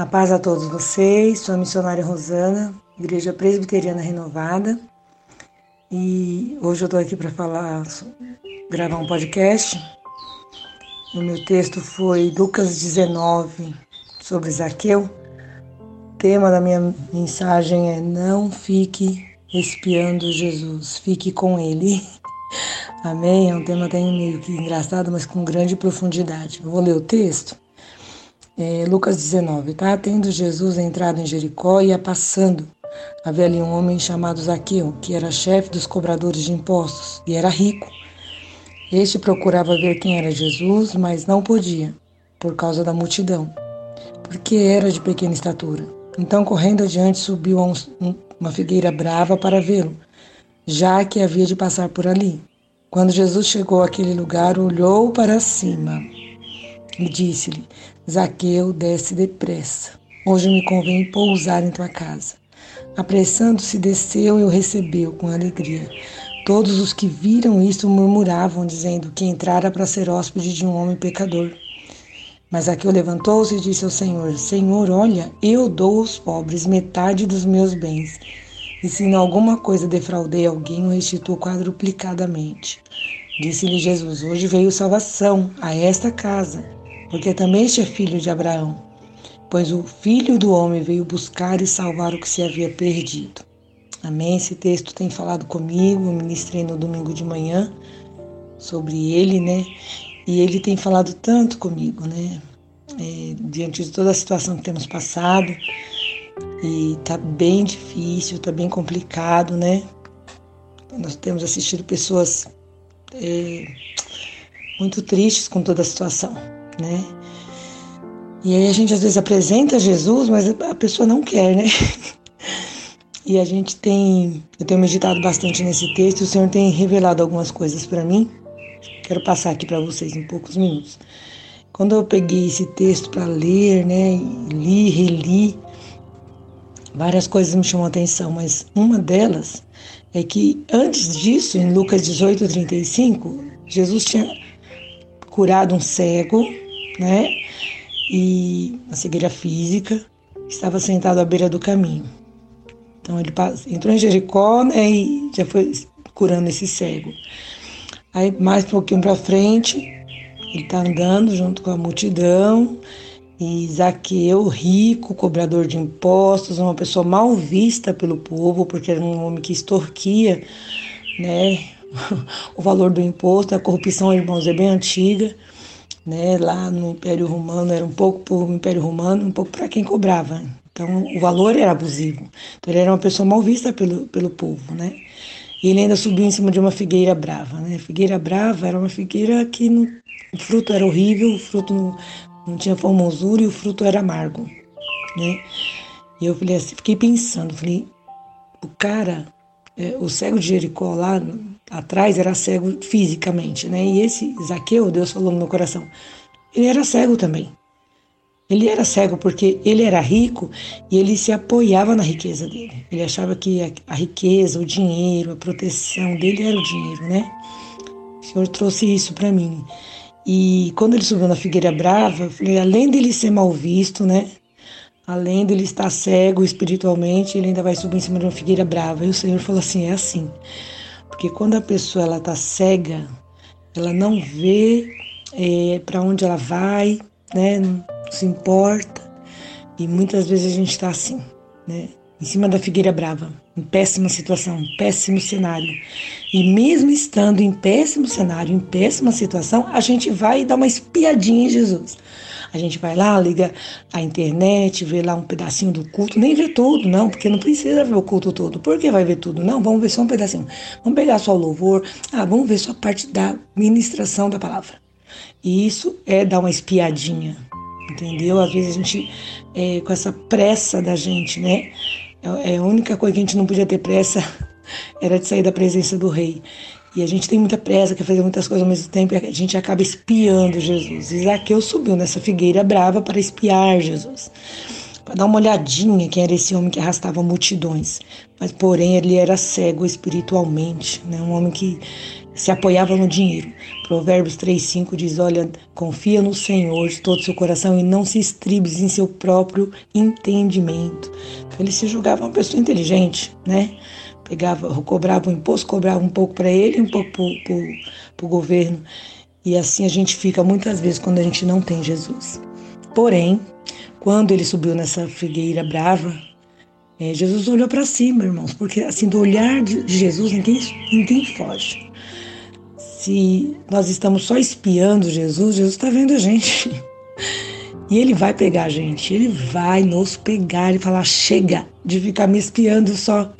A paz a todos vocês, sou a missionária Rosana, Igreja Presbiteriana Renovada. E hoje eu estou aqui para falar, gravar um podcast. O meu texto foi Lucas 19, sobre Zaqueu. O tema da minha mensagem é Não fique espiando Jesus, fique com Ele. Amém? É um tema até meio que engraçado, mas com grande profundidade. Eu vou ler o texto. É, Lucas 19, tá? Tendo Jesus entrado em Jericó e ia passando, havia ali um homem chamado Zaqueu, que era chefe dos cobradores de impostos e era rico. Este procurava ver quem era Jesus, mas não podia, por causa da multidão, porque era de pequena estatura. Então, correndo adiante, subiu a um, uma figueira brava para vê-lo, já que havia de passar por ali. Quando Jesus chegou àquele lugar, olhou para cima e disse-lhe: Zaqueu, desce depressa. Hoje me convém pousar em tua casa. Apressando-se, desceu e o recebeu com alegria. Todos os que viram isto murmuravam, dizendo que entrara para ser hóspede de um homem pecador. Mas Zaqueu levantou-se e disse ao Senhor: Senhor, olha, eu dou aos pobres metade dos meus bens. E se em alguma coisa defraudei alguém, o restituo quadruplicadamente. Disse-lhe Jesus: Hoje veio salvação a esta casa, porque também este é filho de Abraão. Pois o filho do homem veio buscar e salvar o que se havia perdido. Amém? Esse texto tem falado comigo, eu ministrei no domingo de manhã sobre ele, né? E ele tem falado tanto comigo, né? É, diante de toda a situação que temos passado, e tá bem difícil, tá bem complicado, né? Nós temos assistido pessoas é, muito tristes com toda a situação, né? E aí a gente às vezes apresenta Jesus, mas a pessoa não quer, né? E a gente tem, eu tenho meditado bastante nesse texto, o Senhor tem revelado algumas coisas para mim. Quero passar aqui para vocês em poucos minutos. Quando eu peguei esse texto para ler, né, li, reli, Várias coisas me chamam a atenção, mas uma delas é que antes disso, em Lucas 18, 35, Jesus tinha curado um cego, né? E uma cegueira física, estava sentado à beira do caminho. Então ele entrou em Jericó né, e já foi curando esse cego. Aí mais um pouquinho para frente, ele está andando junto com a multidão e Zaqueu, rico, cobrador de impostos, uma pessoa mal vista pelo povo, porque era um homem que extorquia né, o valor do imposto. A corrupção, irmãos, é bem antiga. Né, lá no Império Romano era um pouco para o Império Romano, um pouco para quem cobrava. Então o valor era abusivo. Então ele era uma pessoa mal vista pelo, pelo povo, né? E ele ainda subiu em cima de uma figueira brava, né? Figueira brava era uma figueira que o fruto era horrível, o fruto não tinha formosura e o fruto era amargo, né? E eu falei assim, fiquei pensando, falei, o cara, é, o cego de Jericó lá atrás era cego fisicamente, né? E esse Zaqueu, Deus falou no meu coração, ele era cego também. Ele era cego porque ele era rico e ele se apoiava na riqueza dele. Ele achava que a, a riqueza, o dinheiro, a proteção dele era o dinheiro, né? O Senhor trouxe isso para mim. E quando ele subiu na Figueira Brava, eu falei, além dele ser mal visto, né? Além dele estar cego espiritualmente, ele ainda vai subir em cima de uma figueira brava. E o Senhor falou assim: é assim. Porque quando a pessoa ela está cega, ela não vê é, para onde ela vai, né? Não se importa. E muitas vezes a gente está assim, né? Em cima da figueira brava em péssima situação, péssimo cenário. E mesmo estando em péssimo cenário, em péssima situação, a gente vai dar uma espiadinha em Jesus. A gente vai lá, liga a internet, vê lá um pedacinho do culto, nem vê tudo, não, porque não precisa ver o culto todo. Por que vai ver tudo? Não, vamos ver só um pedacinho. Vamos pegar só o louvor, ah, vamos ver só a parte da ministração da palavra. E isso é dar uma espiadinha, entendeu? Às vezes a gente, é, com essa pressa da gente, né? É, é a única coisa que a gente não podia ter pressa era de sair da presença do rei. E a gente tem muita pressa, quer fazer muitas coisas ao mesmo tempo, e a gente acaba espiando Jesus. Zaqueu subiu nessa figueira brava para espiar Jesus, para dar uma olhadinha quem era esse homem que arrastava multidões. Mas, porém, ele era cego espiritualmente, né? um homem que se apoiava no dinheiro. Provérbios 3,5 diz: Olha, confia no Senhor de todo o seu coração e não se estribes em seu próprio entendimento. Então, ele se julgava uma pessoa inteligente, né? Pegava, cobrava o imposto, cobrava um pouco para ele e um pouco para o governo. E assim a gente fica muitas vezes quando a gente não tem Jesus. Porém, quando ele subiu nessa figueira brava, é, Jesus olhou para cima, irmãos, porque assim, do olhar de Jesus, ninguém, ninguém foge. Se nós estamos só espiando Jesus, Jesus está vendo a gente. E ele vai pegar a gente, ele vai nos pegar e falar: chega de ficar me espiando só.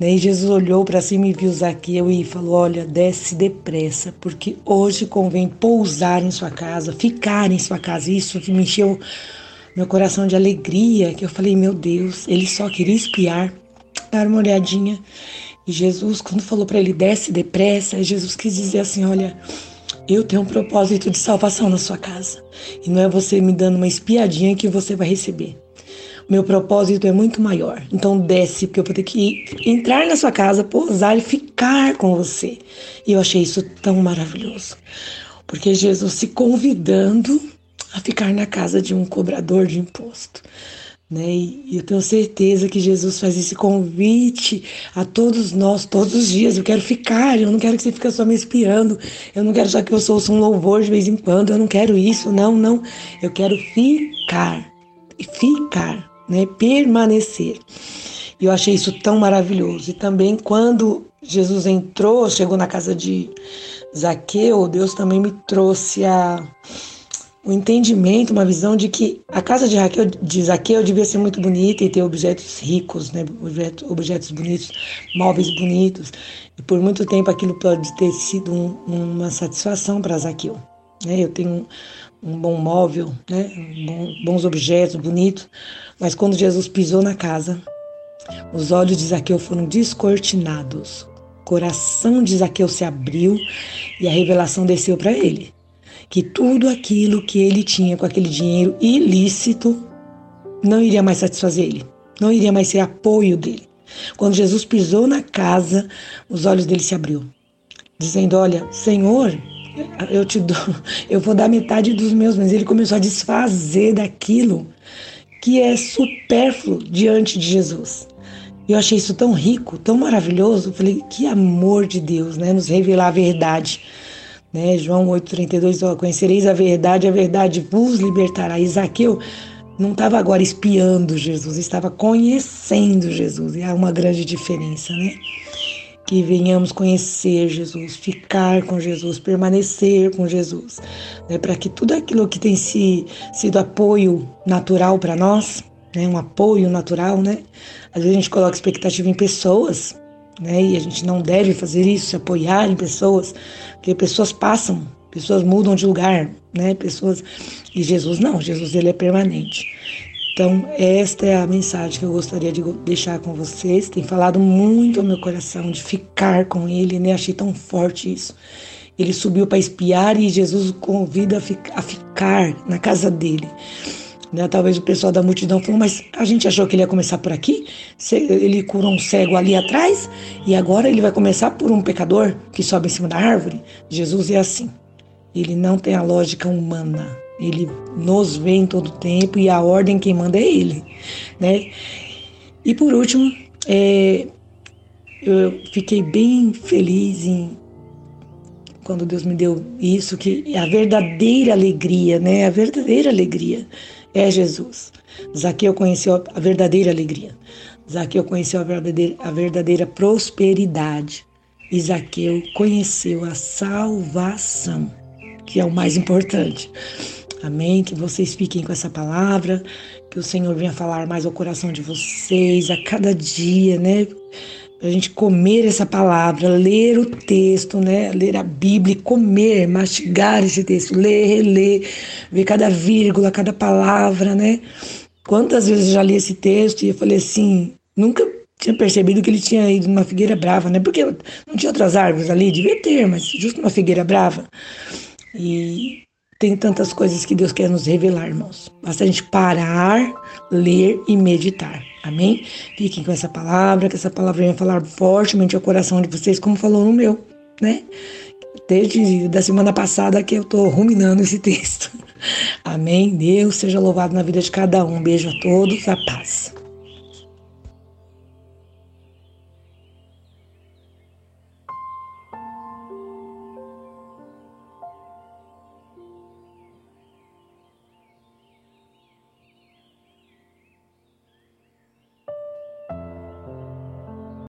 E Jesus olhou para cima e viu Zaqueu e falou: Olha, desce depressa, porque hoje convém pousar em sua casa, ficar em sua casa. Isso me encheu meu coração de alegria, que eu falei: Meu Deus, ele só queria espiar, dar uma olhadinha. E Jesus, quando falou para ele: Desce depressa, Jesus quis dizer assim: Olha, eu tenho um propósito de salvação na sua casa. E não é você me dando uma espiadinha que você vai receber meu propósito é muito maior. Então desce, porque eu vou ter que entrar na sua casa, pousar e ficar com você. E eu achei isso tão maravilhoso. Porque Jesus se convidando a ficar na casa de um cobrador de imposto. Né? E eu tenho certeza que Jesus faz esse convite a todos nós, todos os dias. Eu quero ficar, eu não quero que você fique só me espiando, eu não quero só que eu sou um louvor de vez em quando, eu não quero isso, não, não. Eu quero ficar, ficar né? Permanecer. E eu achei isso tão maravilhoso. E também quando Jesus entrou, chegou na casa de Zaqueu, Deus também me trouxe a um entendimento, uma visão de que a casa de, Raquel, de Zaqueu devia ser muito bonita e ter objetos ricos, né? objetos, objetos bonitos, móveis bonitos. E por muito tempo aquilo pode ter sido um, uma satisfação para Zaqueu. Né? Eu tenho um bom móvel, né? bons objetos bonitos, mas quando Jesus pisou na casa, os olhos de Zaqueu foram descortinados, o coração de Zaqueu se abriu e a revelação desceu para ele que tudo aquilo que ele tinha com aquele dinheiro ilícito não iria mais satisfazer ele, não iria mais ser apoio dele. Quando Jesus pisou na casa, os olhos dele se abriu, dizendo: Olha, Senhor, eu te dou, eu vou dar metade dos meus bens. Ele começou a desfazer daquilo que é supérfluo diante de Jesus. Eu achei isso tão rico, tão maravilhoso. Eu falei, que amor de Deus, né? Nos revelar a verdade. Né? João 8,32, ó, conhecereis a verdade, a verdade vos libertará. Isaqueu não estava agora espiando Jesus, estava conhecendo Jesus. E há uma grande diferença, né? que venhamos conhecer Jesus, ficar com Jesus, permanecer com Jesus, né, para que tudo aquilo que tem se, sido apoio natural para nós, né, um apoio natural, né, às vezes a gente coloca expectativa em pessoas, né, e a gente não deve fazer isso, se apoiar em pessoas, porque pessoas passam, pessoas mudam de lugar, né, pessoas e Jesus não, Jesus ele é permanente. Então, esta é a mensagem que eu gostaria de deixar com vocês. Tem falado muito ao meu coração de ficar com Ele, né? Achei tão forte isso. Ele subiu para espiar e Jesus o convida a, ficar na casa dele. Né? Talvez o pessoal da multidão falou, mas a gente achou que ele ia começar por aqui? Ele curou um cego ali atrás e agora ele vai começar por um pecador que sobe em cima da árvore? Jesus é assim. Ele não tem a lógica humana. Ele nos vê em todo tempo e a ordem quem manda é Ele, né? E por último, é, eu fiquei bem feliz em quando Deus me deu isso, que a verdadeira alegria, né? A verdadeira alegria é Jesus. Zaqueu conheceu a verdadeira alegria. Zaqueu conheceu a verdadeira, a verdadeira prosperidade. E Zaqueu conheceu a salvação, que é o mais importante. Amém? Que vocês fiquem com essa palavra, que o Senhor venha falar mais ao coração de vocês a cada dia, né? A gente comer essa palavra, ler o texto, né? Ler a Bíblia, comer, mastigar esse texto, ler, reler, ver cada vírgula, cada palavra, né? Quantas vezes eu já li esse texto e eu falei assim, nunca tinha percebido que ele tinha ido numa figueira brava, né? Porque não tinha outras árvores ali, devia ter, mas justo uma figueira brava. E tem tantas coisas que Deus quer nos revelar, irmãos. Basta a gente parar, ler e meditar. Amém? Fiquem com essa palavra, que essa palavra venha falar fortemente ao coração de vocês, como falou no meu, né? desde da semana passada que eu estou ruminando esse texto. Amém. Deus seja louvado na vida de cada um. beijo a todos. A paz.